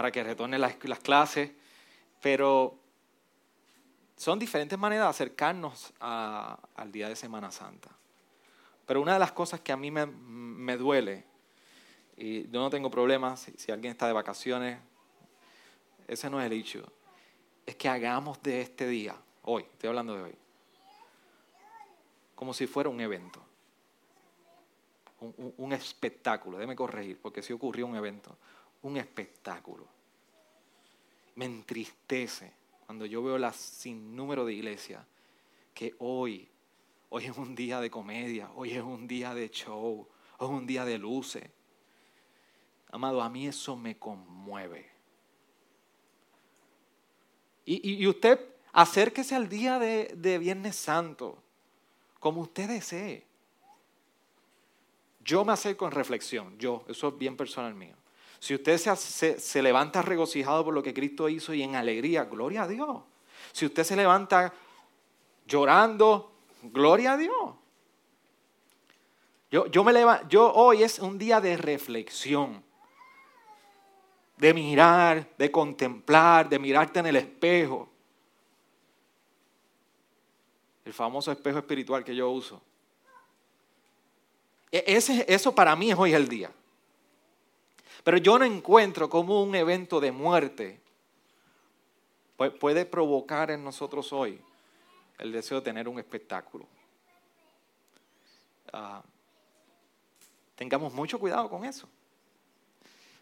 para que retorne las, clases, pero son diferentes maneras de acercarnos al día de Semana Santa. Pero una de las cosas que a mí me, duele, y yo no tengo problemas si, alguien está de vacaciones, ese no es el hecho, es que hagamos de este día, hoy, estoy hablando de hoy, como si fuera un evento, un, espectáculo, déjeme corregir, porque si ocurrió un evento, un espectáculo. Me entristece cuando yo veo las sinnúmero de iglesias que hoy, hoy es un día de comedia, hoy es un día de show, hoy es un día de luces. Amado, a mí eso me conmueve. Y, usted acérquese al día de, de Viernes Santo, como usted desee. Yo me acerco en reflexión, yo, eso es bien personal mío. Si usted se, levanta regocijado por lo que Cristo hizo y en alegría, gloria a Dios. Si usted se levanta llorando, gloria a Dios. Yo, yo, me yo hoy es un día de reflexión, de mirar, de contemplar, de mirarte en el espejo. El famoso espejo espiritual que yo uso. E, ese, eso para mí es hoy el día. Pero yo no encuentro cómo un evento de muerte puede provocar en nosotros hoy el deseo de tener un espectáculo. Ah, tengamos mucho cuidado con eso.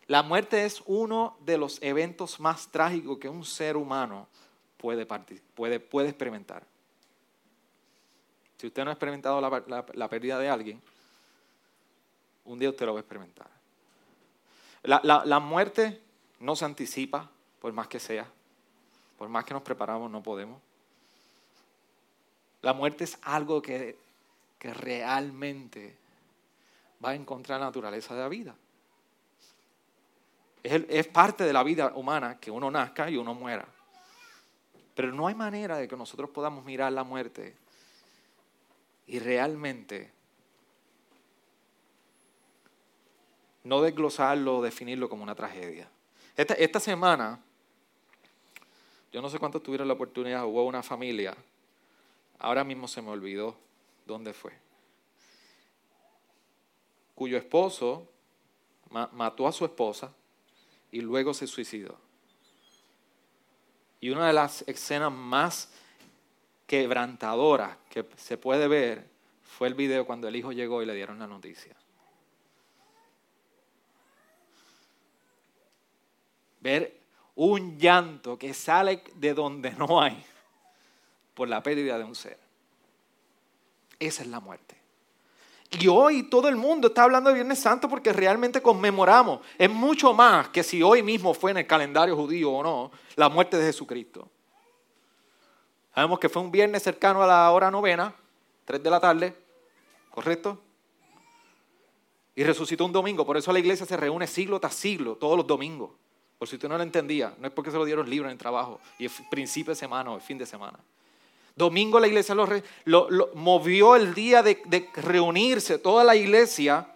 La muerte es uno de los eventos más trágicos que un ser humano puede, experimentar. Si usted no ha experimentado la pérdida de alguien, un día usted lo va a experimentar. La, muerte no se anticipa, por más que sea. Por más que nos preparamos, no podemos. La muerte es algo que, que realmente va en contra de la naturaleza de la vida. Es, es, parte de la vida humana que uno nazca y uno muera. Pero no hay manera de que nosotros podamos mirar la muerte y realmente no desglosarlo o definirlo como una tragedia. Esta, semana, yo no sé cuántos tuvieron la oportunidad, hubo una familia, ahora mismo se me olvidó dónde fue, cuyo esposo mató a su esposa y luego se suicidó. Y una de las escenas más quebrantadoras que se puede ver fue el video cuando el hijo llegó y le dieron la noticia. Ver un llanto que sale de donde no hay por la pérdida de un ser. Esa es la muerte. Y hoy todo el mundo está hablando de Viernes Santo porque realmente conmemoramos. Es mucho más que si hoy mismo fue en el calendario judío o no la muerte de Jesucristo. Sabemos que fue un viernes cercano a la hora novena, 3 de la tarde, ¿correcto? Y resucitó un domingo. Por eso la iglesia se reúne siglo tras siglo, todos los domingos. Por si usted no lo entendía, no es porque se lo dieron libros en trabajo y es principio de semana o el fin de semana. Domingo la iglesia lo, movió el día de, reunirse toda la iglesia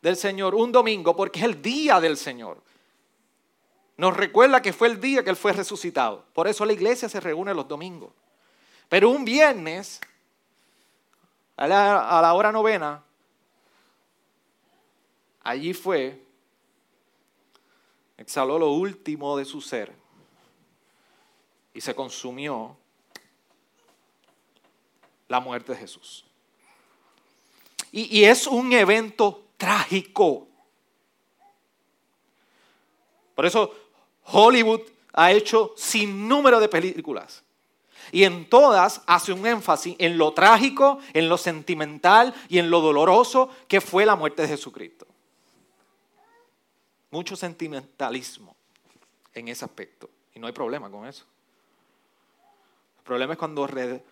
del Señor un domingo porque es el día del Señor. Nos recuerda que fue el día que Él fue resucitado. Por eso la iglesia se reúne los domingos. Pero un viernes, a la hora novena, allí fue exhaló lo último de su ser y se consumió la muerte de Jesús. Y, es un evento trágico. Por eso Hollywood ha hecho sin número de películas. Y en todas hace un énfasis en lo trágico, en lo sentimental y en lo doloroso que fue la muerte de Jesucristo mucho sentimentalismo en ese aspecto. Y no hay problema con eso. El problema es cuando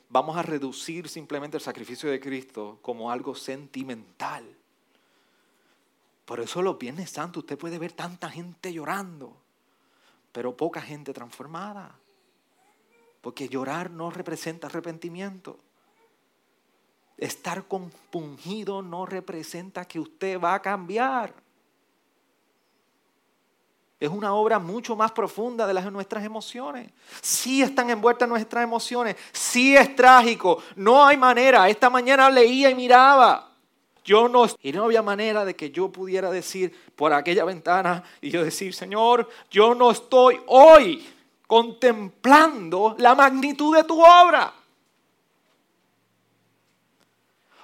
vamos a reducir simplemente el sacrificio de Cristo como algo sentimental. Por eso los Viernes Santos usted puede ver tanta gente llorando, pero poca gente transformada. Porque llorar no representa arrepentimiento. Estar compungido no representa que usted va a cambiar. Es una obra mucho más profunda de las nuestras emociones. Sí están envueltas nuestras emociones, sí es trágico, no hay manera. Esta mañana leía y miraba. Yo no, y no había manera de que yo pudiera decir por aquella ventana y yo decir, Señor, yo no estoy hoy contemplando la magnitud de tu obra.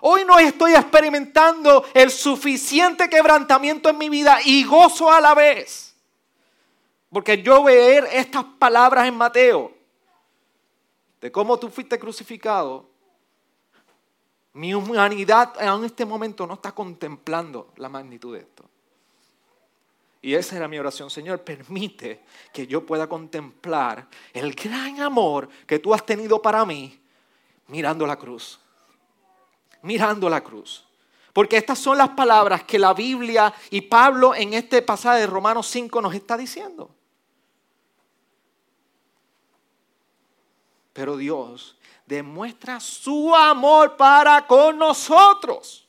Hoy no estoy experimentando el suficiente quebrantamiento en mi vida y gozo a la vez. Porque yo ver estas palabras en Mateo, de cómo tú fuiste crucificado, mi humanidad en este momento no está contemplando la magnitud de esto. Y esa era mi oración, Señor, permite que yo pueda contemplar el gran amor que tú has tenido para mí mirando la cruz. Mirando la cruz. Porque estas son las palabras que la Biblia y Pablo en este pasaje de Romanos 5 nos está diciendo. Pero Dios demuestra su amor para con nosotros.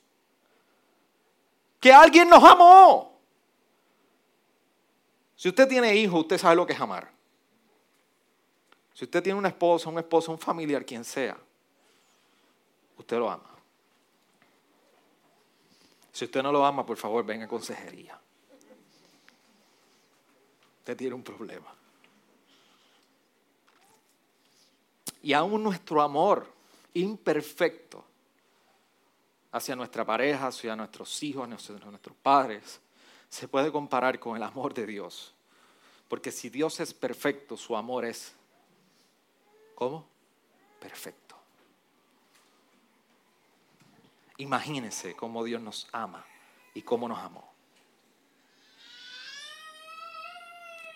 Que alguien nos amó. Si usted tiene hijos, usted sabe lo que es amar. Si usted tiene una esposa, un esposo, un familiar, quien sea, usted lo ama. Si usted no lo ama, por favor, venga a consejería. Usted tiene un problema. Y aún nuestro amor imperfecto hacia nuestra pareja, hacia nuestros hijos, hacia nuestros padres, se puede comparar con el amor de Dios. Porque si Dios es perfecto, su amor es, ¿cómo? Perfecto. Imagínense cómo Dios nos ama y cómo nos amó.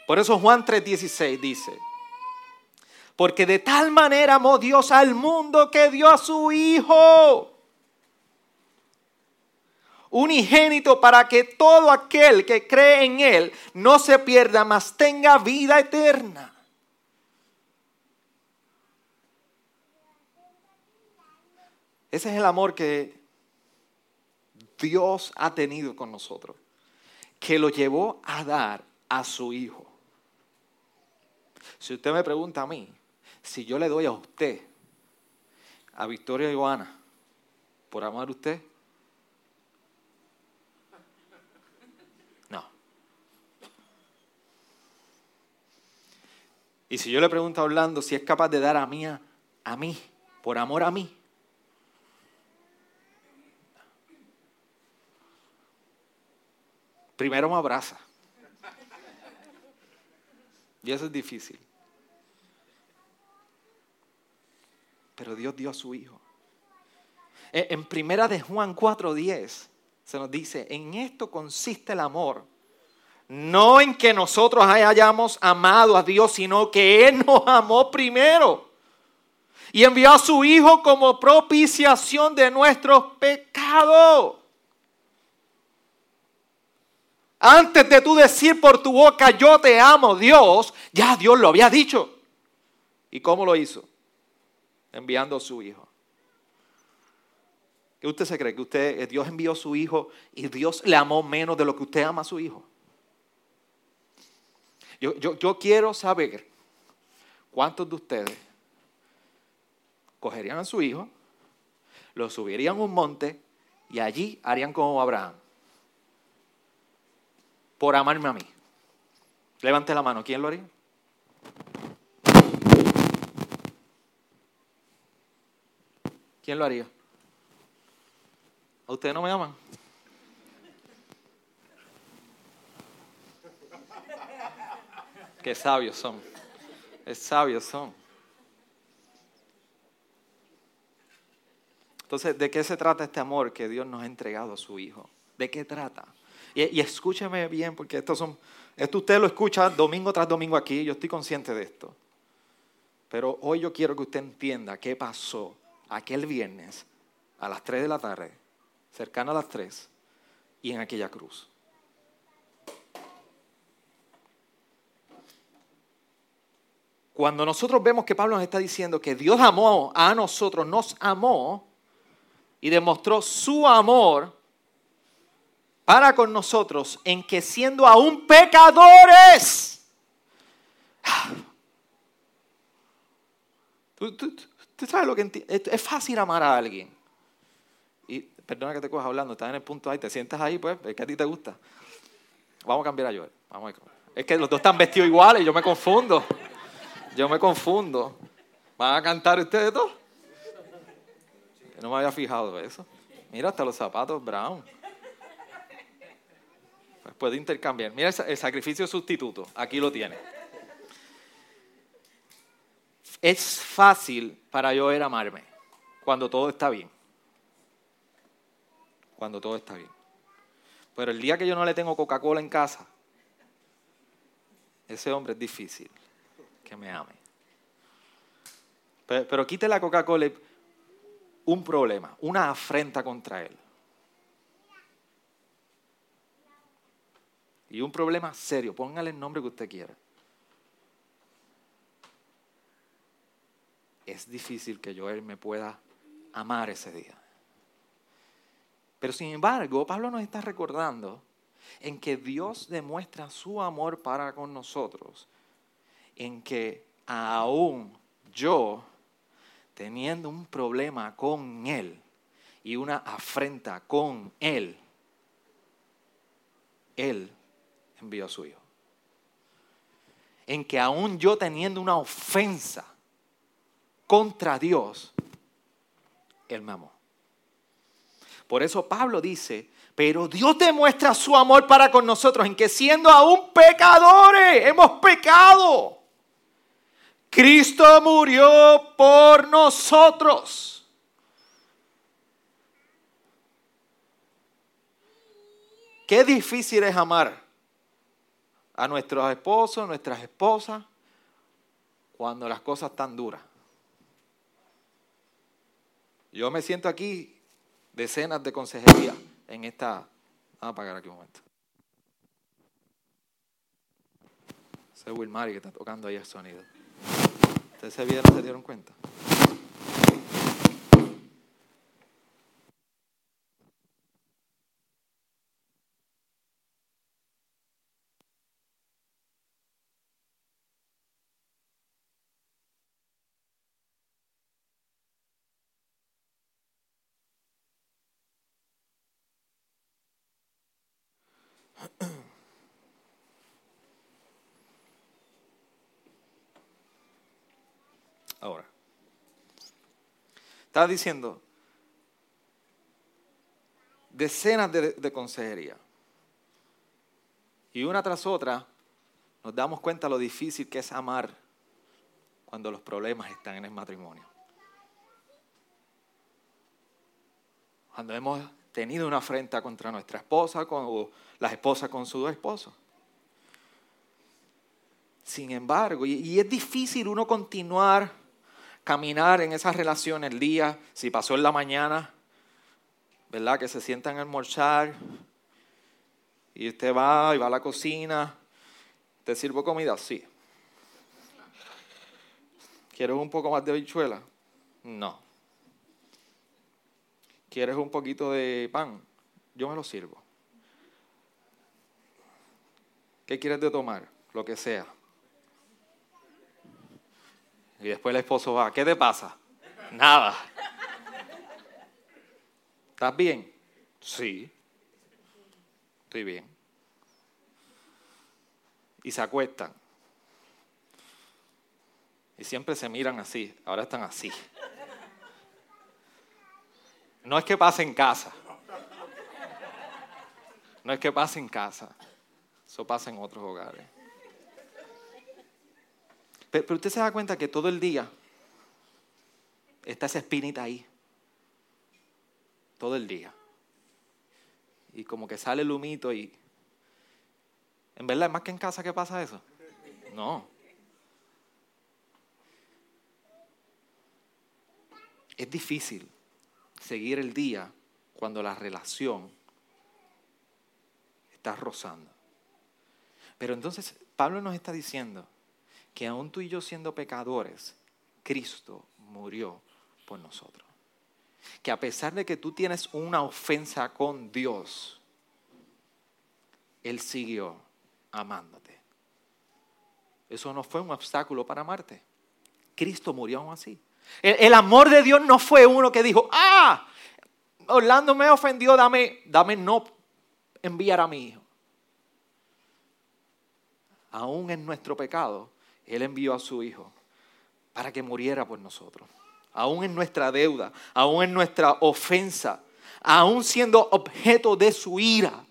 Por eso Juan 3:16 dice, porque de tal manera amó Dios al mundo que dio a su Hijo. Unigénito para que todo aquel que cree en Él no se pierda, mas tenga vida eterna. Ese es el amor que Dios ha tenido con nosotros, que lo llevó a dar a su Hijo. Si usted me pregunta a mí, si yo le doy a usted, a Victoria y Joana, por amar a usted, no. Y si yo le pregunto a Orlando si es capaz de dar a mí, a mí, por amor a mí, primero me abraza. Y eso es difícil. Pero Dios dio a su Hijo. E, en primera de Juan 4:10 se nos dice, en esto consiste el amor. No en que nosotros hayamos amado a Dios, sino que Él nos amó primero. Y envió a su Hijo como propiciación de nuestros pecados. Antes de tú decir por tu boca, yo te amo, Dios, ya Dios lo había dicho. ¿Y cómo lo hizo? Enviando a su hijo. ¿Qué usted se cree? ¿Que usted, eh, Dios envió a su hijo y Dios le amó menos de lo que usted ama a su hijo? Yo, yo quiero saber cuántos de ustedes cogerían a su hijo, lo subirían a un monte y allí harían como Abraham. Por amarme a mí. Levante la mano. ¿Quién lo haría? ¿Quién lo haría? ¿A ustedes no me aman? Qué sabios son. Qué sabios son. Entonces, ¿de qué se trata este amor que Dios nos ha entregado a su Hijo? ¿De qué trata? Y, y escúcheme bien, porque esto, son, esto usted lo escucha domingo tras domingo aquí, yo estoy consciente de esto. Pero hoy yo quiero que usted entienda qué pasó aquel viernes a las 3 de la tarde, cercano a las 3, y en aquella cruz. Cuando nosotros vemos que Pablo nos está diciendo que Dios amó a nosotros, nos amó y demostró su amor para con nosotros en que siendo aún pecadores, tú, sabes lo que es fácil amar a alguien. Y perdona que te cojas hablando, estás en el punto ahí, te sientas ahí, pues, es que a ti te gusta. Vamos a cambiar a Joel. Vamos. Es que los dos están vestidos iguales yo me confundo. Yo me confundo. ¿Van a cantar ustedes dos? no me había fijado eso. Mira, hasta los zapatos brown. Pues puede intercambiar. Mira el sacrificio sustituto. Aquí lo tiene. Es fácil para yo ir amarme cuando todo está bien. Cuando todo está bien. Pero el día que yo no le tengo Coca-Cola en casa, ese hombre es difícil que me ame. Pero, pero quite la Coca-Cola un problema, una afrenta contra él. Y un problema serio, póngale el nombre que usted quiera. Es difícil que yo él me pueda amar ese día. Pero sin embargo, Pablo nos está recordando en que Dios demuestra su amor para con nosotros, en que aún yo, teniendo un problema con Él y una afrenta con Él, Él envió a su Hijo. En que aún yo teniendo una ofensa contra Dios, Él me amó. Por eso Pablo dice, pero Dios demuestra su amor para con nosotros en que siendo aún pecadores, hemos pecado. Cristo murió por nosotros. Qué difícil es amar a nuestros esposos, nuestras esposas, cuando las cosas están duras. Yo me siento aquí decenas de consejería en esta... Vamos a apagar aquí un momento. Ese es Wilmary que está tocando ahí el sonido. ¿Ustedes se vieron, se dieron cuenta? Ahora, estaba diciendo decenas de, de consejería. Y una tras otra nos damos cuenta lo difícil que es amar cuando los problemas están en el matrimonio. Cuando hemos tenido una afrenta contra nuestra esposa o las esposas con su esposo. Sin embargo, y, es difícil uno continuar caminar en esas relaciones el día, si pasó en la mañana, ¿verdad? Que se sientan a almorzar y usted va y va a la cocina, ¿te sirvo comida? Sí. ¿Quieres un poco más de bichuela? No. ¿Quieres un poquito de pan? Yo me lo sirvo. ¿Qué quieres de tomar? Lo que sea. Y después el esposo va, ¿qué te pasa? Nada. ¿Estás bien? Sí. Estoy bien. Y se acuestan. Y siempre se miran así. Ahora están así. No es que pase en casa. No es que pase en casa. Eso pasa en otros hogares. Pero, usted se da cuenta que todo el día está esa espinita ahí. Todo el día. Y como que sale el humito y... ¿En verdad es más que en casa que pasa eso? No. Es difícil seguir el día cuando la relación está rozando. Pero entonces Pablo nos está diciendo que aún tú y yo siendo pecadores, Cristo murió por nosotros. Que a pesar de que tú tienes una ofensa con Dios, Él siguió amándote. Eso no fue un obstáculo para amarte. Cristo murió aún así. El, amor de Dios no fue uno que dijo, ah, Orlando me ofendió, dame, dame no enviar a mi hijo. Aún en nuestro pecado, Él envió a su hijo para que muriera por nosotros. Aún en nuestra deuda, aún en nuestra ofensa, aún siendo objeto de su ira,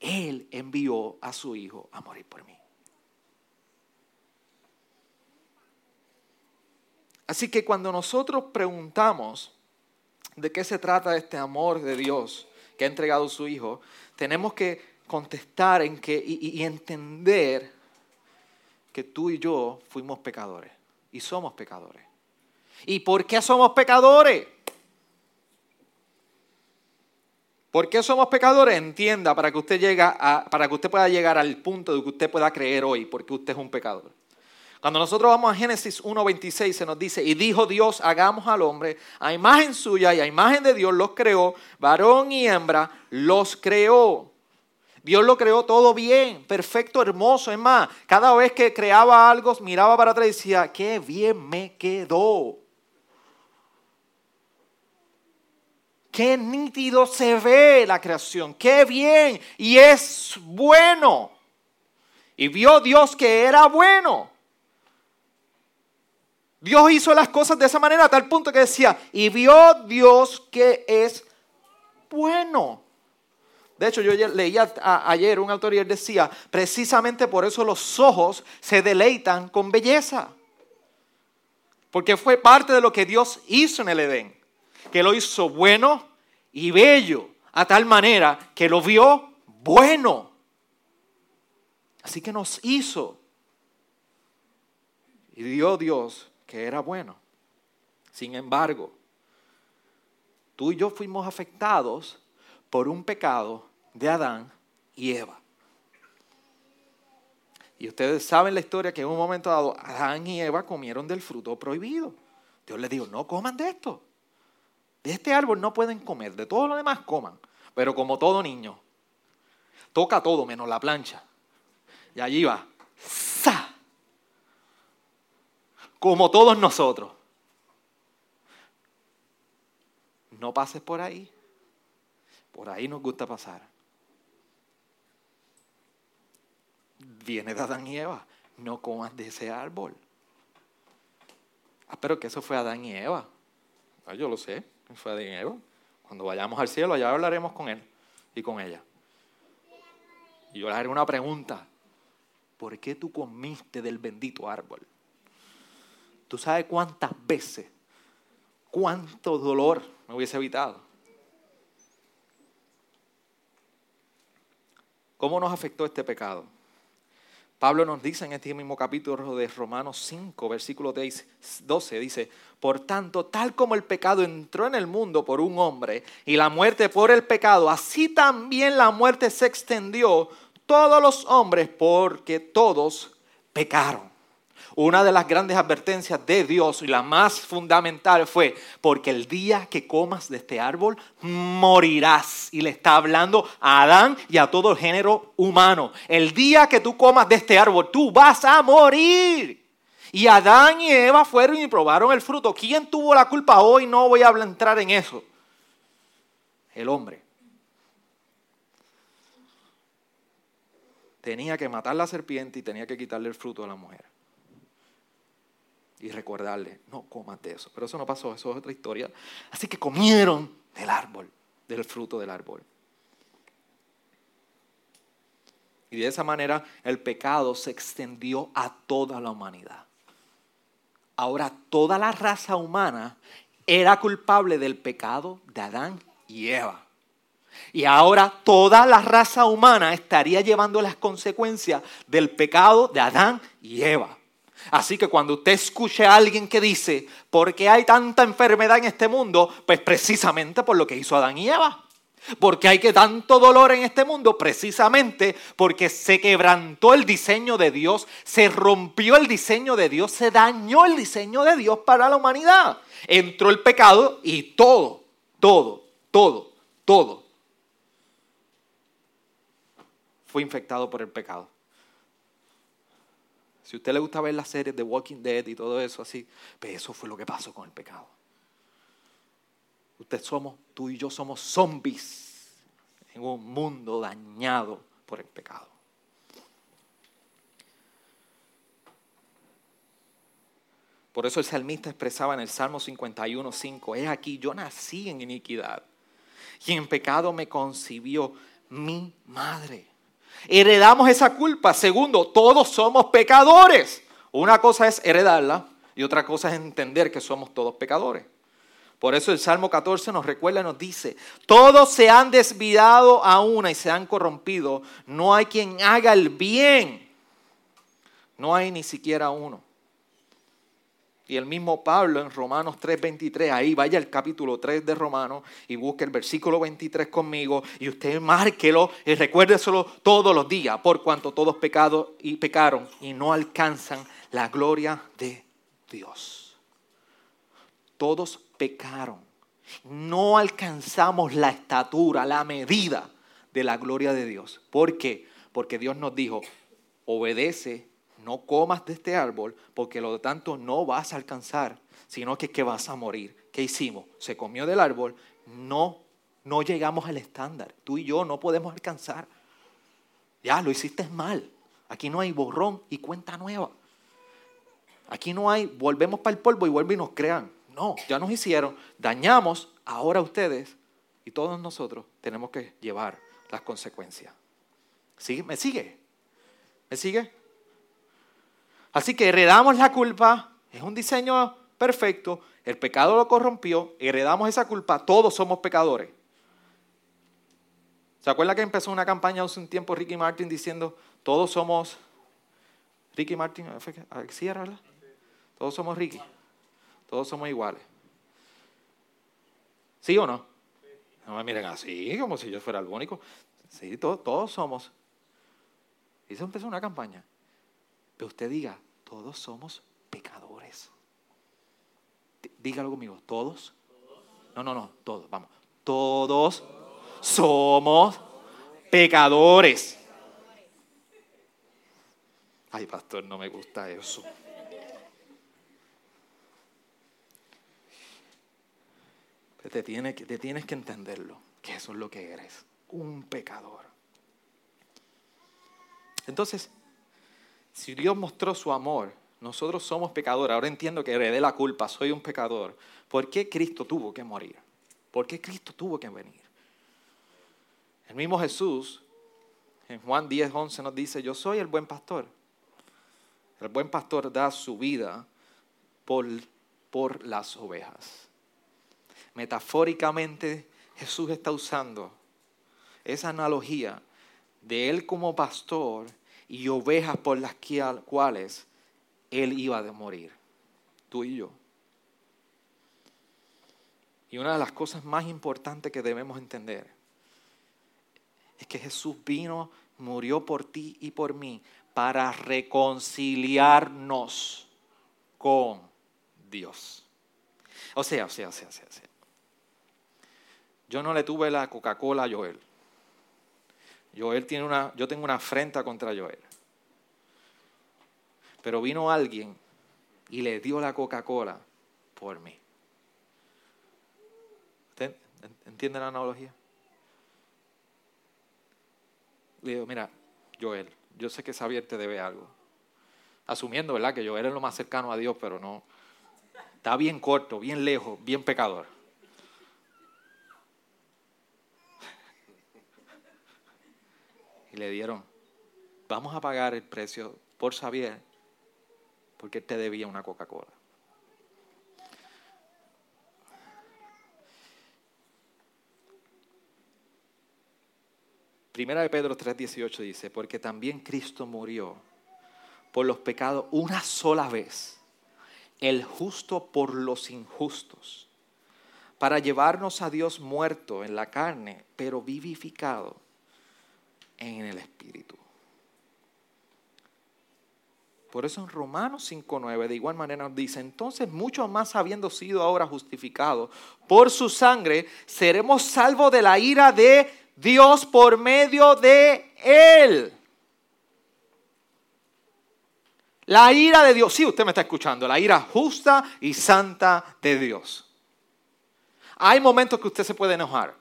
Él envió a su hijo a morir por mí. Así que cuando nosotros preguntamos de qué se trata este amor de Dios que ha entregado su Hijo, tenemos que contestar en que, y, y entender que tú y yo fuimos pecadores y somos pecadores. ¿Y por qué somos pecadores? ¿Por qué somos pecadores? Entienda para que usted llegue a, para que usted pueda llegar al punto de que usted pueda creer hoy, porque usted es un pecador. Cuando nosotros vamos a Génesis 1.26 se nos dice, y dijo Dios, hagamos al hombre a imagen suya y a imagen de Dios los creó, varón y hembra los creó. Dios lo creó todo bien, perfecto, hermoso. Es más, cada vez que creaba algo, miraba para atrás y decía, qué bien me quedó. Qué nítido se ve la creación, qué bien y es bueno. Y vio Dios que era bueno. Dios hizo las cosas de esa manera a tal punto que decía, y vio Dios que es bueno. De hecho, yo leía ayer un autor y él decía, precisamente por eso los ojos se deleitan con belleza. Porque fue parte de lo que Dios hizo en el Edén. Que lo hizo bueno y bello, a tal manera que lo vio bueno. Así que nos hizo. Y dio Dios que era bueno. Sin embargo, tú y yo fuimos afectados por un pecado de Adán y Eva. Y ustedes saben la historia que en un momento dado Adán y Eva comieron del fruto prohibido. Dios les dijo, no coman de esto. De este árbol no pueden comer, de todo lo demás coman. Pero como todo niño, toca todo menos la plancha. Y allí va, ¡sa! como todos nosotros. No pases por ahí. Por ahí nos gusta pasar. Viene de Adán y Eva. No comas de ese árbol. Ah, pero que eso fue Adán y Eva. Ah, yo lo sé, fue Adán y Eva. Cuando vayamos al cielo, allá hablaremos con él y con ella. Y yo les haré una pregunta. ¿Por qué tú comiste del bendito árbol? ¿Tú sabes cuántas veces, cuánto dolor me hubiese evitado? ¿Cómo nos afectó este pecado? Pablo nos dice en este mismo capítulo de Romanos 5, versículo 12, dice, por tanto, tal como el pecado entró en el mundo por un hombre y la muerte por el pecado, así también la muerte se extendió todos los hombres porque todos pecaron. Una de las grandes advertencias de Dios y la más fundamental fue, porque el día que comas de este árbol, morirás. Y le está hablando a Adán y a todo el género humano. El día que tú comas de este árbol, tú vas a morir. Y Adán y Eva fueron y probaron el fruto. ¿Quién tuvo la culpa hoy? No voy a entrar en eso. El hombre. Tenía que matar la serpiente y tenía que quitarle el fruto a la mujer y recordarle, no comas de eso. Pero eso no pasó, eso es otra historia. Así que comieron del árbol, del fruto del árbol. Y de esa manera el pecado se extendió a toda la humanidad. Ahora toda la raza humana era culpable del pecado de Adán y Eva. Y ahora toda la raza humana estaría llevando las consecuencias del pecado de Adán y Eva. Así que cuando usted escuche a alguien que dice, ¿por qué hay tanta enfermedad en este mundo? Pues precisamente por lo que hizo Adán y Eva. Porque hay que tanto dolor en este mundo precisamente porque se quebrantó el diseño de Dios, se rompió el diseño de Dios, se dañó el diseño de Dios para la humanidad. Entró el pecado y todo, todo, todo, todo fue infectado por el pecado. Si a usted le gusta ver las series de Walking Dead y todo eso así, pues eso fue lo que pasó con el pecado. Usted somos, tú y yo somos zombies en un mundo dañado por el pecado. Por eso el salmista expresaba en el Salmo 51, 5, es aquí, yo nací en iniquidad y en pecado me concibió mi madre. Heredamos esa culpa. Segundo, todos somos pecadores. Una cosa es heredarla y otra cosa es entender que somos todos pecadores. Por eso el Salmo 14 nos recuerda y nos dice, todos se han desviado a una y se han corrompido. No hay quien haga el bien. No hay ni siquiera uno. Y el mismo Pablo en Romanos 3:23, ahí vaya el capítulo 3 de Romanos y busque el versículo 23 conmigo y usted márquelo y recuérdeselo todos los días, por cuanto todos pecados y pecaron y no alcanzan la gloria de Dios. Todos pecaron. No alcanzamos la estatura, la medida de la gloria de Dios. ¿Por qué? Porque Dios nos dijo, obedece no comas de este árbol, porque lo tanto no vas a alcanzar, sino que, vas a morir. ¿Qué hicimos? Se comió del árbol, no, no llegamos al estándar. Tú y yo no podemos alcanzar. Ya, lo hiciste mal. Aquí no hay borrón y cuenta nueva. Aquí no hay, volvemos para el polvo y vuelven y nos crean. No, ya nos hicieron, dañamos, ahora ustedes y todos nosotros tenemos que llevar las consecuencias. ¿Sí? ¿Me sigue? ¿Me sigue? Así que heredamos la culpa, es un diseño perfecto, el pecado lo corrompió, heredamos esa culpa, todos somos pecadores. ¿Se acuerda que empezó una campaña hace un tiempo Ricky Martin diciendo, todos somos, Ricky Martin, ¿sí era verdad? Todos somos Ricky, todos somos iguales. ¿Sí o no? No me miren así, como si yo fuera el único. Sí, todos, todos somos. Y se empezó una campaña usted diga, todos somos pecadores. Dígalo conmigo, todos. No, no, no, todos, vamos. Todos somos pecadores. Ay, pastor, no me gusta eso. Te te tienes que entenderlo, que eso es lo que eres, un pecador. Entonces, si Dios mostró su amor, nosotros somos pecadores, ahora entiendo que heredé la culpa, soy un pecador. ¿Por qué Cristo tuvo que morir? ¿Por qué Cristo tuvo que venir? El mismo Jesús, en Juan 10, 11 nos dice, yo soy el buen pastor. El buen pastor da su vida por, por las ovejas. Metafóricamente, Jesús está usando esa analogía de Él como pastor y ovejas por las cuales Él iba a morir, tú y yo. Y una de las cosas más importantes que debemos entender es que Jesús vino, murió por ti y por mí para reconciliarnos con Dios. O sea, o sea, o sea, o sea. Yo no le tuve la Coca-Cola a Joel. Tiene una, yo tengo una afrenta contra Joel. Pero vino alguien y le dio la Coca-Cola por mí. ¿Usted entiende la analogía? Le digo, mira, Joel, yo sé que Xavier te debe algo. Asumiendo, ¿verdad? Que Joel es lo más cercano a Dios, pero no. Está bien corto, bien lejos, bien pecador. Y le dieron, vamos a pagar el precio por Xavier porque te debía una Coca-Cola. Primera de Pedro 3:18 dice, porque también Cristo murió por los pecados una sola vez, el justo por los injustos, para llevarnos a Dios muerto en la carne, pero vivificado en el Espíritu. Por eso en Romanos 5.9 de igual manera nos dice, entonces mucho más habiendo sido ahora justificados por su sangre, seremos salvos de la ira de Dios por medio de Él. La ira de Dios, sí, usted me está escuchando, la ira justa y santa de Dios. Hay momentos que usted se puede enojar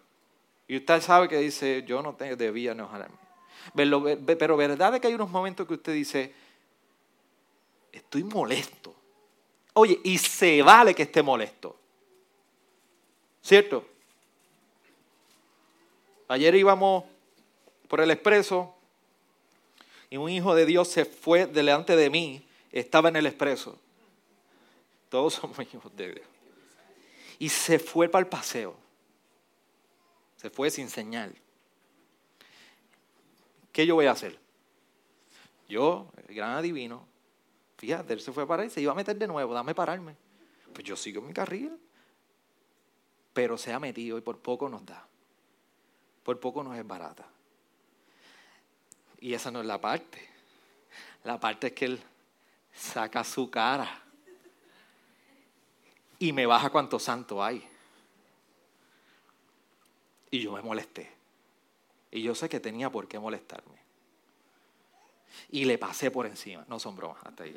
y usted sabe que dice, yo no debía enojarme. Pero verdad es que hay unos momentos que usted dice, estoy molesto. Oye, y se vale que esté molesto. ¿Cierto? Ayer íbamos por el expreso y un hijo de Dios se fue delante de mí, estaba en el expreso. Todos somos hijos de Dios. Y se fue para el paseo. Se fue sin señal. ¿Qué yo voy a hacer? Yo, el gran adivino, fíjate, él se fue para ahí, se iba a meter de nuevo, dame pararme. Pues yo sigo mi carril. Pero se ha metido y por poco nos da. Por poco nos es barata. Y esa no es la parte. La parte es que Él saca su cara y me baja cuánto santo hay. Y yo me molesté. Y yo sé que tenía por qué molestarme. Y le pasé por encima. No son bromas. Hasta ahí,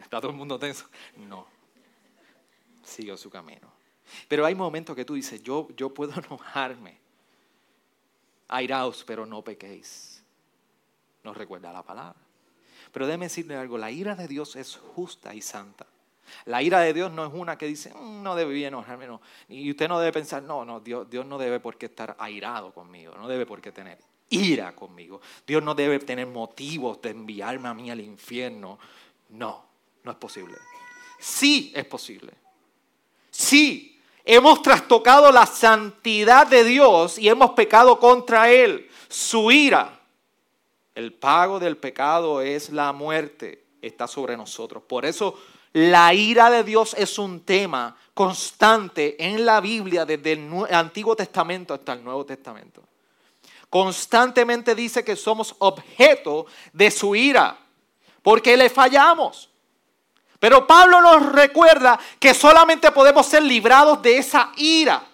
¿Está todo el mundo tenso? No. Siguió su camino. Pero hay momentos que tú dices, yo, yo puedo enojarme airaos, pero no pequéis. Nos recuerda la palabra. Pero déjeme decirle algo, la ira de Dios es justa y santa. La ira de Dios no es una que dice, mm, no debe enojarme, no. Y usted no debe pensar, no, no, Dios, Dios no debe por qué estar airado conmigo, no debe por qué tener ira conmigo. Dios no debe tener motivos de enviarme a mí al infierno. No, no es posible. Sí es posible. Sí hemos trastocado la santidad de Dios y hemos pecado contra Él. Su ira, el pago del pecado es la muerte, está sobre nosotros. Por eso la ira de Dios es un tema constante en la Biblia desde el Antiguo Testamento hasta el Nuevo Testamento. Constantemente dice que somos objeto de su ira, porque le fallamos. Pero Pablo nos recuerda que solamente podemos ser librados de esa ira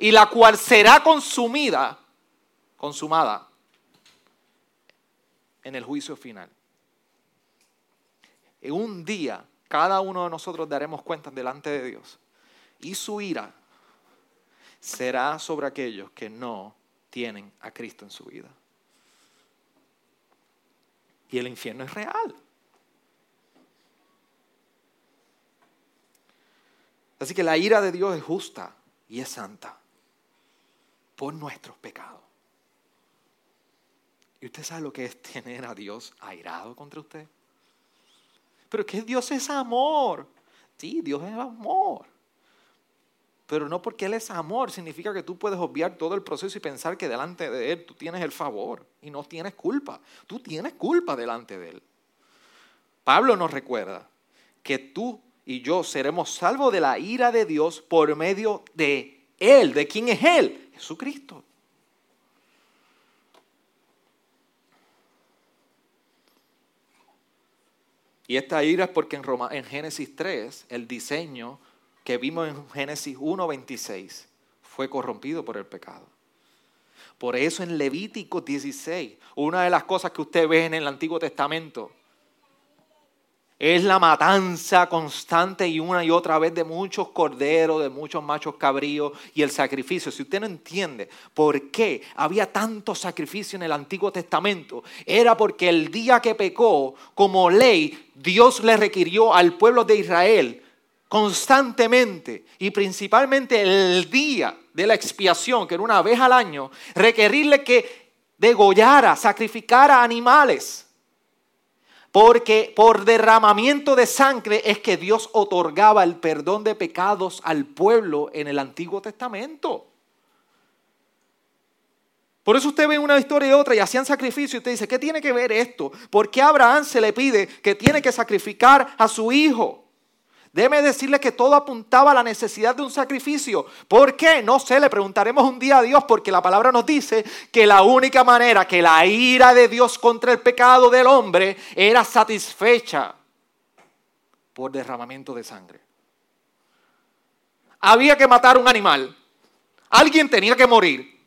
y la cual será consumida, consumada en el juicio final. En un día cada uno de nosotros daremos cuenta delante de Dios y su ira será sobre aquellos que no tienen a Cristo en su vida. Y el infierno es real. Así que la ira de Dios es justa y es santa por nuestros pecados. ¿Y usted sabe lo que es tener a Dios airado contra usted? Pero que Dios es amor. Sí, Dios es amor. Pero no porque Él es amor significa que tú puedes obviar todo el proceso y pensar que delante de Él tú tienes el favor y no tienes culpa. Tú tienes culpa delante de Él. Pablo nos recuerda que tú y yo seremos salvos de la ira de Dios por medio de Él. ¿De quién es Él? Jesucristo. Y esta ira es porque en, Roma, en Génesis 3, el diseño que vimos en Génesis 1.26 fue corrompido por el pecado. Por eso en Levítico 16, una de las cosas que usted ve en el Antiguo Testamento, es la matanza constante y una y otra vez de muchos corderos, de muchos machos cabríos y el sacrificio. Si usted no entiende por qué había tanto sacrificio en el Antiguo Testamento, era porque el día que pecó, como ley, Dios le requirió al pueblo de Israel constantemente y principalmente el día de la expiación, que era una vez al año, requerirle que degollara, sacrificara animales porque por derramamiento de sangre es que Dios otorgaba el perdón de pecados al pueblo en el Antiguo Testamento. Por eso usted ve una historia y otra y hacían sacrificio y usted dice, ¿qué tiene que ver esto? ¿Por qué Abraham se le pide que tiene que sacrificar a su hijo? Déjeme decirle que todo apuntaba a la necesidad de un sacrificio. ¿Por qué? No sé, le preguntaremos un día a Dios porque la palabra nos dice que la única manera que la ira de Dios contra el pecado del hombre era satisfecha por derramamiento de sangre. Había que matar un animal. Alguien tenía que morir.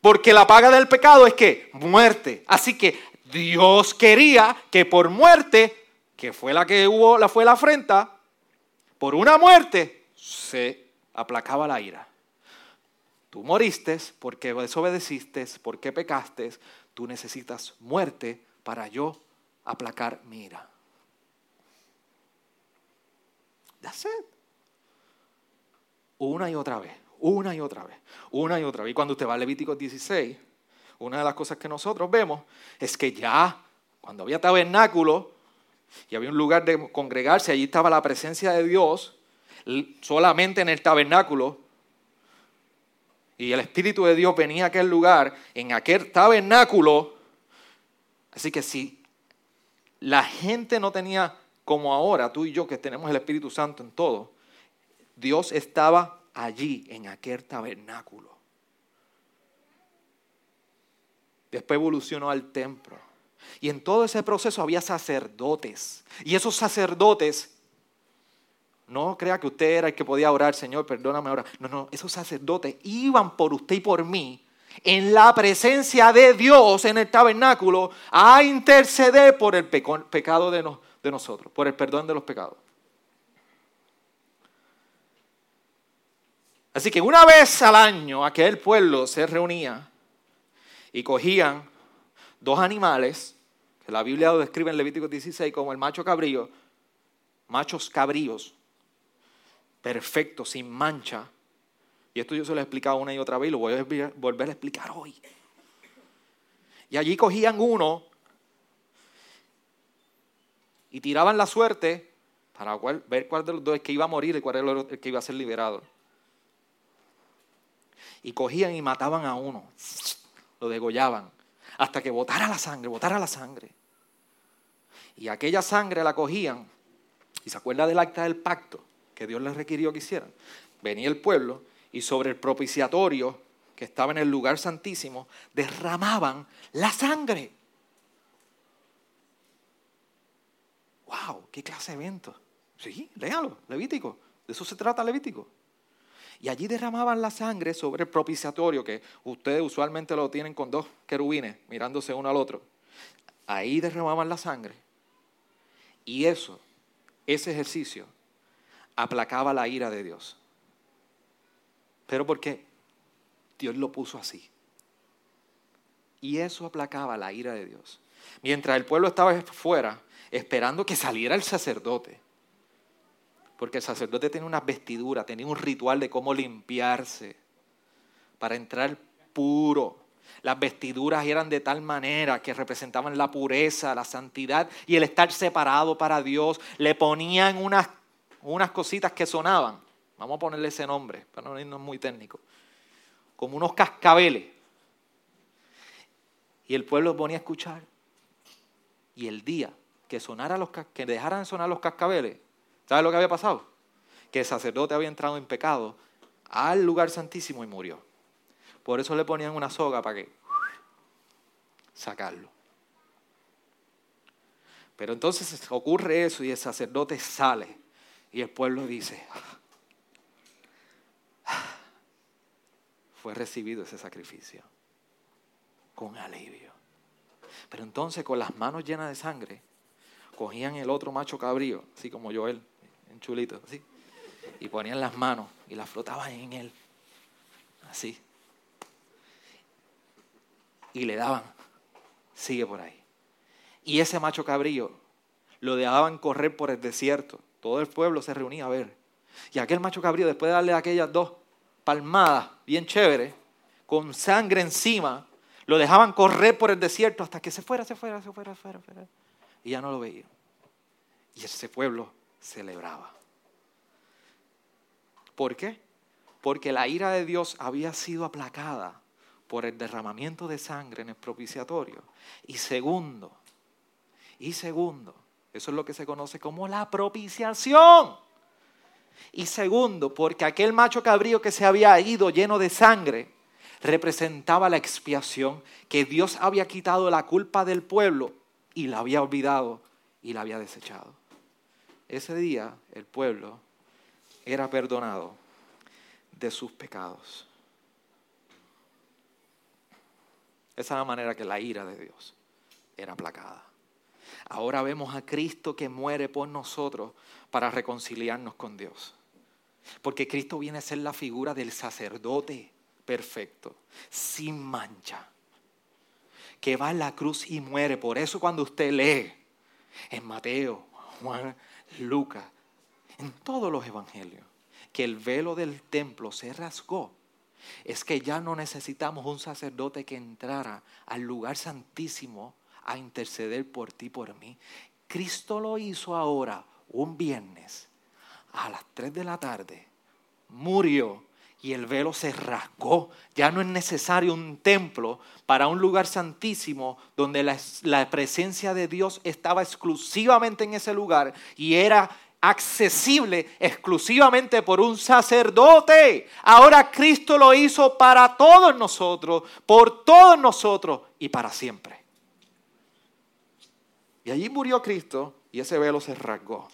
Porque la paga del pecado es que muerte. Así que Dios quería que por muerte, que fue la que hubo, la fue la afrenta, por una muerte se aplacaba la ira. Tú moriste porque desobedeciste, porque pecaste, tú necesitas muerte para yo aplacar mi ira. That's it. Una y otra vez, una y otra vez, una y otra vez. Y cuando usted va a Levítico 16, una de las cosas que nosotros vemos es que ya cuando había tabernáculo y había un lugar de congregarse, allí estaba la presencia de Dios, solamente en el tabernáculo, y el Espíritu de Dios venía a aquel lugar, en aquel tabernáculo. Así que si la gente no tenía como ahora, tú y yo que tenemos el Espíritu Santo en todo, Dios estaba allí, en aquel tabernáculo. Después evolucionó al templo. Y en todo ese proceso había sacerdotes. Y esos sacerdotes, no crea que usted era el que podía orar, Señor, perdóname ahora. No, no, esos sacerdotes iban por usted y por mí en la presencia de Dios en el tabernáculo a interceder por el pecado de, de nosotros, por el perdón de los pecados. Así que una vez al año aquel pueblo se reunía y cogían dos animales, la Biblia lo describe en Levítico 16 como el macho cabrío, machos cabríos, perfectos, sin mancha. Y esto yo se lo he explicado una y otra vez y lo voy a volver a explicar hoy. Y allí cogían uno y tiraban la suerte para ver cuál de los dos es que iba a morir y cuál era el que iba a ser liberado y cogían y mataban a uno, lo degollaban, hasta que botara la sangre, botara la sangre. Y aquella sangre la cogían, y se acuerda del acta del pacto que Dios les requirió que hicieran. Venía el pueblo y sobre el propiciatorio que estaba en el lugar santísimo, derramaban la sangre. ¡Wow! ¿Qué clase de evento? Sí, léalo, Levítico. De eso se trata Levítico. Y allí derramaban la sangre sobre el propiciatorio, que ustedes usualmente lo tienen con dos querubines mirándose uno al otro. Ahí derramaban la sangre. Y eso, ese ejercicio, aplacaba la ira de Dios. Pero porque Dios lo puso así. Y eso aplacaba la ira de Dios. Mientras el pueblo estaba fuera, esperando que saliera el sacerdote porque el sacerdote tenía una vestidura, tenía un ritual de cómo limpiarse para entrar puro. Las vestiduras eran de tal manera que representaban la pureza, la santidad y el estar separado para Dios. Le ponían unas, unas cositas que sonaban. Vamos a ponerle ese nombre para no irnos muy técnico. Como unos cascabeles. Y el pueblo ponía a escuchar. Y el día que, sonara los, que dejaran de sonar los cascabeles, ¿Sabe lo que había pasado? Que el sacerdote había entrado en pecado al lugar santísimo y murió. Por eso le ponían una soga para que sacarlo. Pero entonces ocurre eso y el sacerdote sale y el pueblo dice, fue recibido ese sacrificio con alivio. Pero entonces con las manos llenas de sangre, cogían el otro macho cabrío, así como Joel, chulito, así. Y ponían las manos y las flotaban en él, así. Y le daban, sigue por ahí. Y ese macho cabrío lo dejaban correr por el desierto. Todo el pueblo se reunía a ver. Y aquel macho cabrío, después de darle aquellas dos palmadas bien chéveres, con sangre encima, lo dejaban correr por el desierto hasta que se fuera, se fuera, se fuera, se fuera. Se fuera. Y ya no lo veían. Y ese pueblo celebraba. ¿Por qué? Porque la ira de Dios había sido aplacada por el derramamiento de sangre en el propiciatorio. Y segundo, y segundo, eso es lo que se conoce como la propiciación. Y segundo, porque aquel macho cabrío que se había ido lleno de sangre representaba la expiación, que Dios había quitado la culpa del pueblo y la había olvidado y la había desechado. Ese día el pueblo era perdonado de sus pecados. Esa es la manera que la ira de Dios era aplacada. Ahora vemos a Cristo que muere por nosotros para reconciliarnos con Dios. Porque Cristo viene a ser la figura del sacerdote perfecto, sin mancha, que va a la cruz y muere. Por eso cuando usted lee en Mateo, Juan, Lucas, en todos los evangelios, que el velo del templo se rasgó, es que ya no necesitamos un sacerdote que entrara al lugar santísimo a interceder por ti, por mí. Cristo lo hizo ahora, un viernes, a las 3 de la tarde, murió y el velo se rasgó. Ya no es necesario un templo para un lugar santísimo donde la, la, presencia de Dios estaba exclusivamente en ese lugar y era accesible exclusivamente por un sacerdote. Ahora Cristo lo hizo para todos nosotros, por todos nosotros y para siempre. Y allí murió Cristo y ese velo se rasgó.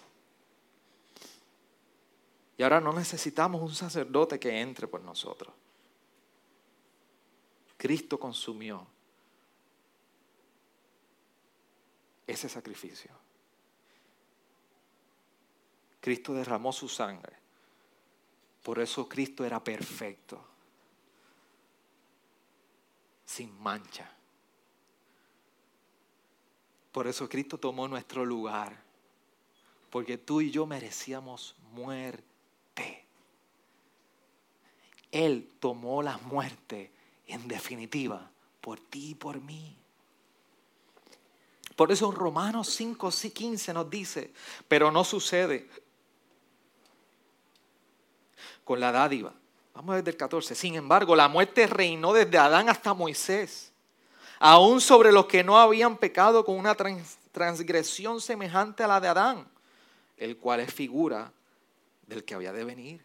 Y ahora no necesitamos un sacerdote que entre por nosotros. Cristo consumió ese sacrificio. Cristo derramó su sangre. Por eso Cristo era perfecto, sin mancha. Por eso Cristo tomó nuestro lugar, porque tú y yo merecíamos muerte él tomó la muerte en definitiva por ti y por mí. Por eso en Romanos 5, 15 nos dice, pero no sucede con la dádiva. Vamos desde el 14. Sin embargo, la muerte reinó desde Adán hasta Moisés, aún sobre los que no habían pecado con una transgresión semejante a la de Adán, el cual es figura del que había de venir.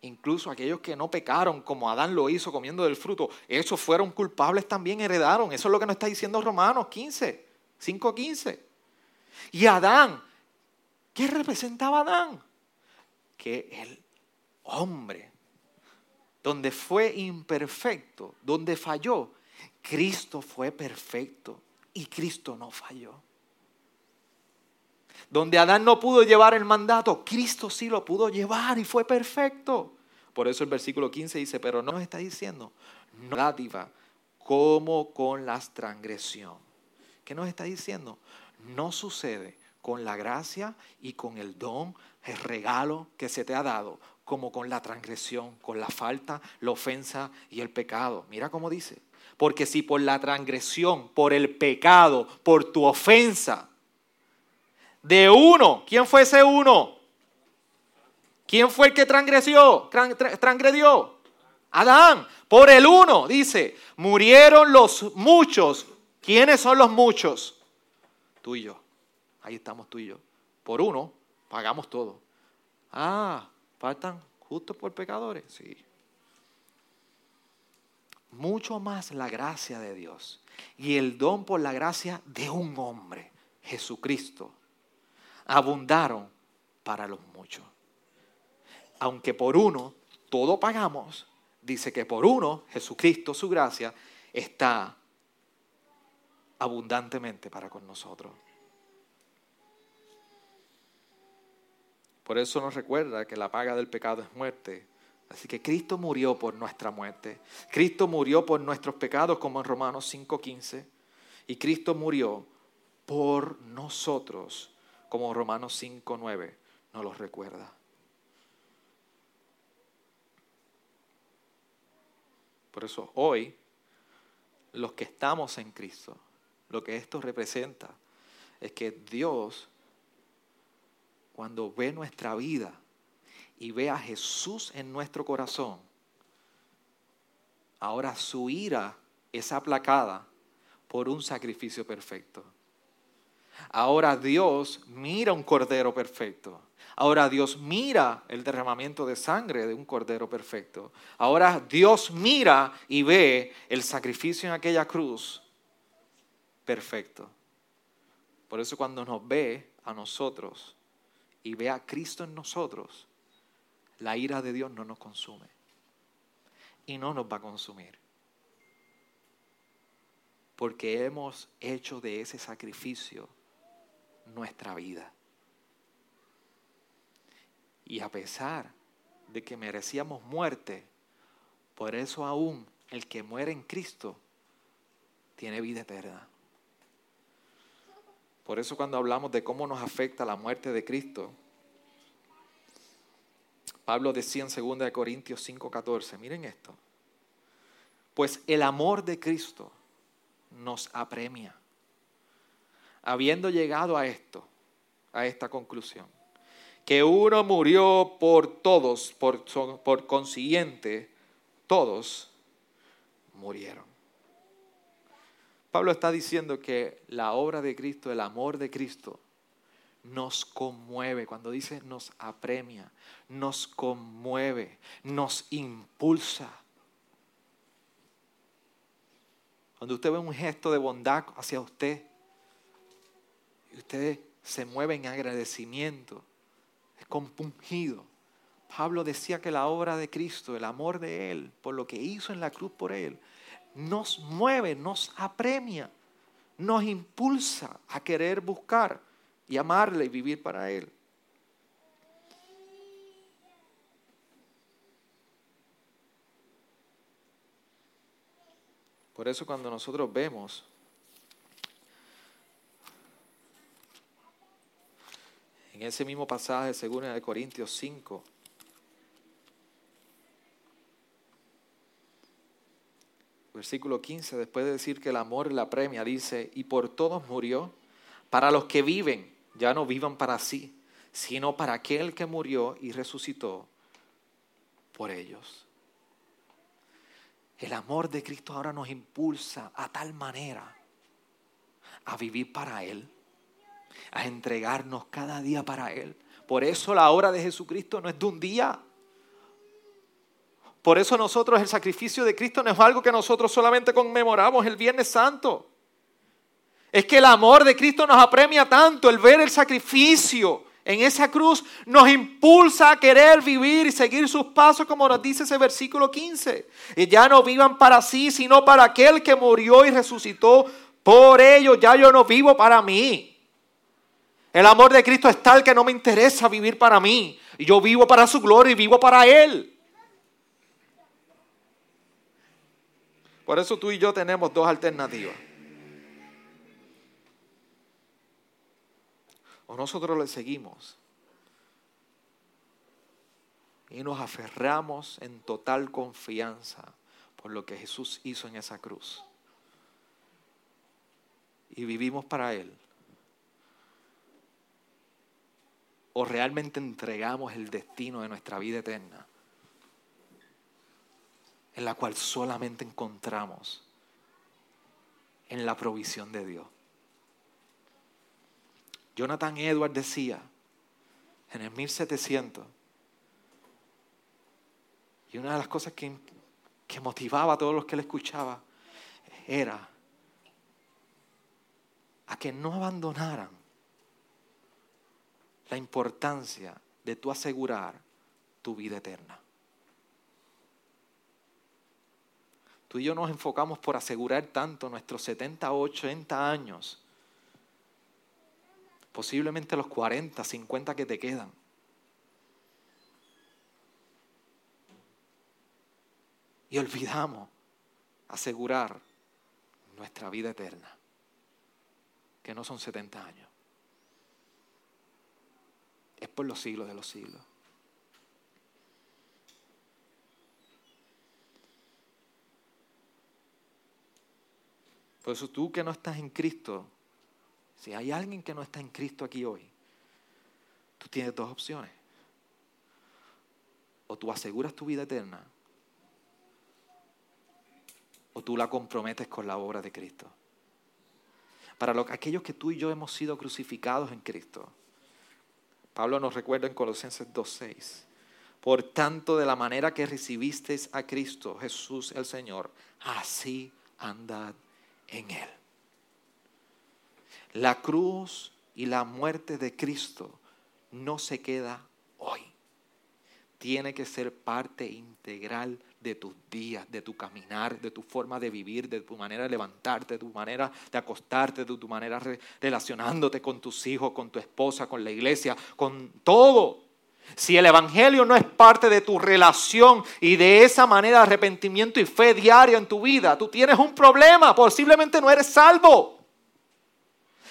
Incluso aquellos que no pecaron, como Adán lo hizo comiendo del fruto, esos fueron culpables también, heredaron. Eso es lo que nos está diciendo Romanos 15, 5.15. Y Adán, ¿qué representaba Adán? Que el hombre, donde fue imperfecto, donde falló, Cristo fue perfecto y Cristo no falló. Donde Adán no pudo llevar el mandato, Cristo sí lo pudo llevar y fue perfecto. Por eso el versículo 15 dice, pero no nos está diciendo, no dádiva como con la transgresión. ¿Qué nos está diciendo? No sucede con la gracia y con el don, el regalo que se te ha dado, como con la transgresión, con la falta, la ofensa y el pecado. Mira cómo dice. Porque si por la transgresión, por el pecado, por tu ofensa, de uno, ¿quién fue ese uno? ¿Quién fue el que transgredió? Transgredió. Adán. Por el uno, dice, murieron los muchos. ¿Quiénes son los muchos? Tú y yo. Ahí estamos tú y yo. Por uno, pagamos todo. Ah, faltan justos por pecadores. Sí. Mucho más la gracia de Dios y el don por la gracia de un hombre, Jesucristo, abundaron para los muchos aunque por uno todo pagamos, dice que por uno, Jesucristo, su gracia, está abundantemente para con nosotros. Por eso nos recuerda que la paga del pecado es muerte. Así que Cristo murió por nuestra muerte. Cristo murió por nuestros pecados, como en Romanos 5:15. Y Cristo murió por nosotros, como Romanos 5:9 nos lo recuerda. Por eso hoy, los que estamos en Cristo, lo que esto representa es que Dios, cuando ve nuestra vida y ve a Jesús en nuestro corazón, ahora su ira es aplacada por un sacrificio perfecto. Ahora Dios mira un cordero perfecto. Ahora Dios mira el derramamiento de sangre de un cordero perfecto. Ahora Dios mira y ve el sacrificio en aquella cruz perfecto. Por eso cuando nos ve a nosotros y ve a Cristo en nosotros, la ira de Dios no nos consume y no nos va a consumir. porque hemos hecho de ese sacrificio nuestra vida. Y a pesar de que merecíamos muerte, por eso aún el que muere en Cristo tiene vida eterna. Por eso cuando hablamos de cómo nos afecta la muerte de Cristo, Pablo decía en 2 Corintios 5:14, miren esto, pues el amor de Cristo nos apremia, habiendo llegado a esto, a esta conclusión, que uno murió por todos, por, por consiguiente, todos murieron. Pablo está diciendo que la obra de Cristo, el amor de Cristo, nos conmueve. Cuando dice nos apremia, nos conmueve, nos impulsa. Cuando usted ve un gesto de bondad hacia usted y usted se mueve en agradecimiento, es compungido. Pablo decía que la obra de Cristo, el amor de Él, por lo que hizo en la cruz por Él, nos mueve, nos apremia, nos impulsa a querer buscar y amarle y vivir para Él. Por eso cuando nosotros vemos en ese mismo pasaje, según de Corintios 5, versículo 15, después de decir que el amor la premia, dice, y por todos murió, para los que viven, ya no vivan para sí, sino para aquel que murió y resucitó por ellos. El amor de Cristo ahora nos impulsa a tal manera a vivir para Él, a entregarnos cada día para Él. Por eso la obra de Jesucristo no es de un día, por eso nosotros el sacrificio de Cristo no es algo que nosotros solamente conmemoramos el Viernes Santo. Es que el amor de Cristo nos apremia tanto, el ver el sacrificio en esa cruz nos impulsa a querer vivir y seguir sus pasos como nos dice ese versículo 15. Y ya no vivan para sí, sino para aquel que murió y resucitó. Por ello ya yo no vivo para mí. El amor de Cristo es tal que no me interesa vivir para mí. Yo vivo para su gloria y vivo para Él. Por eso tú y yo tenemos dos alternativas. O nosotros le seguimos y nos aferramos en total confianza por lo que Jesús hizo en esa cruz. Y vivimos para Él. O realmente entregamos el destino de nuestra vida eterna en la cual solamente encontramos en la provisión de Dios. Jonathan Edwards decía en el 1700, y una de las cosas que, que motivaba a todos los que le escuchaba era a que no abandonaran la importancia de tu asegurar tu vida eterna. Tú y yo nos enfocamos por asegurar tanto nuestros 70 o 80 años, posiblemente los 40, 50 que te quedan. Y olvidamos asegurar nuestra vida eterna, que no son 70 años. Es por los siglos de los siglos. Por eso tú que no estás en Cristo, si hay alguien que no está en Cristo aquí hoy, tú tienes dos opciones. O tú aseguras tu vida eterna, o tú la comprometes con la obra de Cristo. Para aquellos que tú y yo hemos sido crucificados en Cristo, Pablo nos recuerda en Colosenses 2.6, por tanto de la manera que recibisteis a Cristo Jesús el Señor, así andad en Él. La cruz y la muerte de Cristo no se queda hoy. Tiene que ser parte integral de tus días, de tu caminar, de tu forma de vivir, de tu manera de levantarte, de tu manera de acostarte, de tu manera relacionándote con tus hijos, con tu esposa, con la iglesia, con todo. Si el Evangelio no es parte de tu relación y de esa manera arrepentimiento y fe diaria en tu vida, tú tienes un problema, posiblemente no eres salvo.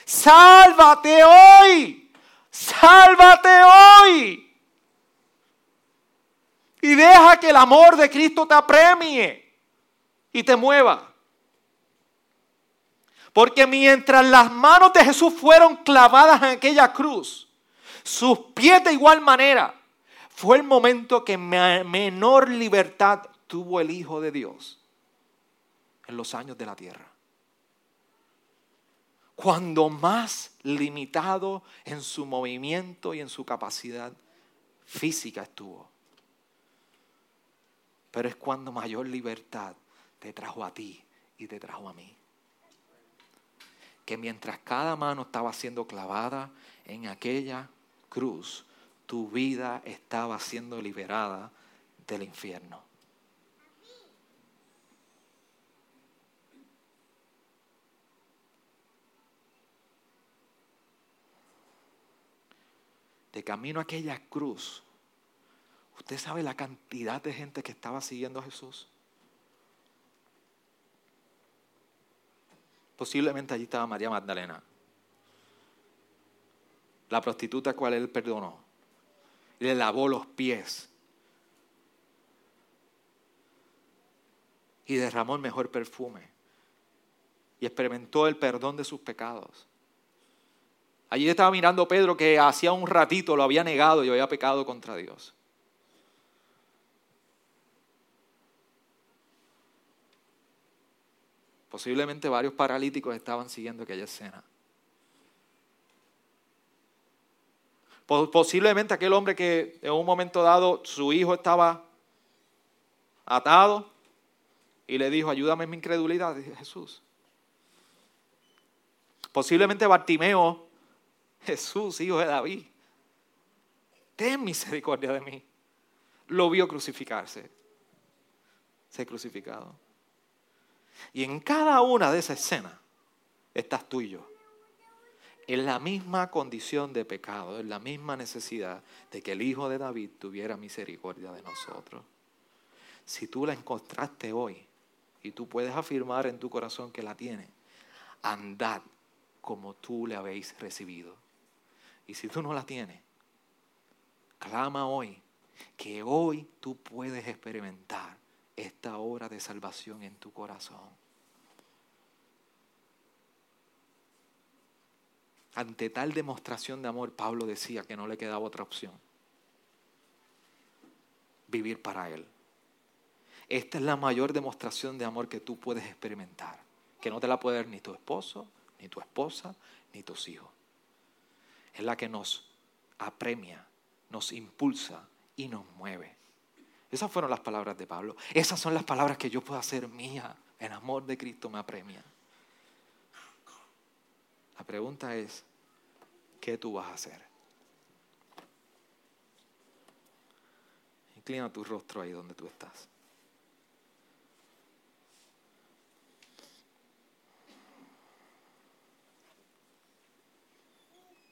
Sálvate hoy, sálvate hoy. Y deja que el amor de Cristo te apremie y te mueva. Porque mientras las manos de Jesús fueron clavadas en aquella cruz, sus pies de igual manera, fue el momento que menor libertad tuvo el Hijo de Dios en los años de la tierra. Cuando más limitado en su movimiento y en su capacidad física estuvo pero es cuando mayor libertad te trajo a ti y te trajo a mí. Que mientras cada mano estaba siendo clavada en aquella cruz, tu vida estaba siendo liberada del infierno. De camino a aquella cruz, ¿Usted sabe la cantidad de gente que estaba siguiendo a Jesús? Posiblemente allí estaba María Magdalena, la prostituta cual él perdonó, le lavó los pies y derramó el mejor perfume y experimentó el perdón de sus pecados. Allí estaba mirando Pedro que hacía un ratito lo había negado y había pecado contra Dios. Posiblemente varios paralíticos estaban siguiendo aquella escena. Posiblemente aquel hombre que en un momento dado su hijo estaba atado y le dijo, ayúdame en mi incredulidad, Jesús. Posiblemente Bartimeo, Jesús, hijo de David, ten misericordia de mí. Lo vio crucificarse. Ser crucificado. Y en cada una de esas escenas estás tú y yo. En la misma condición de pecado, en la misma necesidad de que el Hijo de David tuviera misericordia de nosotros. Si tú la encontraste hoy y tú puedes afirmar en tu corazón que la tienes, andad como tú le habéis recibido. Y si tú no la tienes, clama hoy que hoy tú puedes experimentar esta obra de salvación en tu corazón. Ante tal demostración de amor, Pablo decía que no le quedaba otra opción. Vivir para Él. Esta es la mayor demostración de amor que tú puedes experimentar. Que no te la puede dar ni tu esposo, ni tu esposa, ni tus hijos. Es la que nos apremia, nos impulsa y nos mueve. Esas fueron las palabras de Pablo. Esas son las palabras que yo puedo hacer mía. El amor de Cristo me apremia. La pregunta es, ¿qué tú vas a hacer? Inclina tu rostro ahí donde tú estás.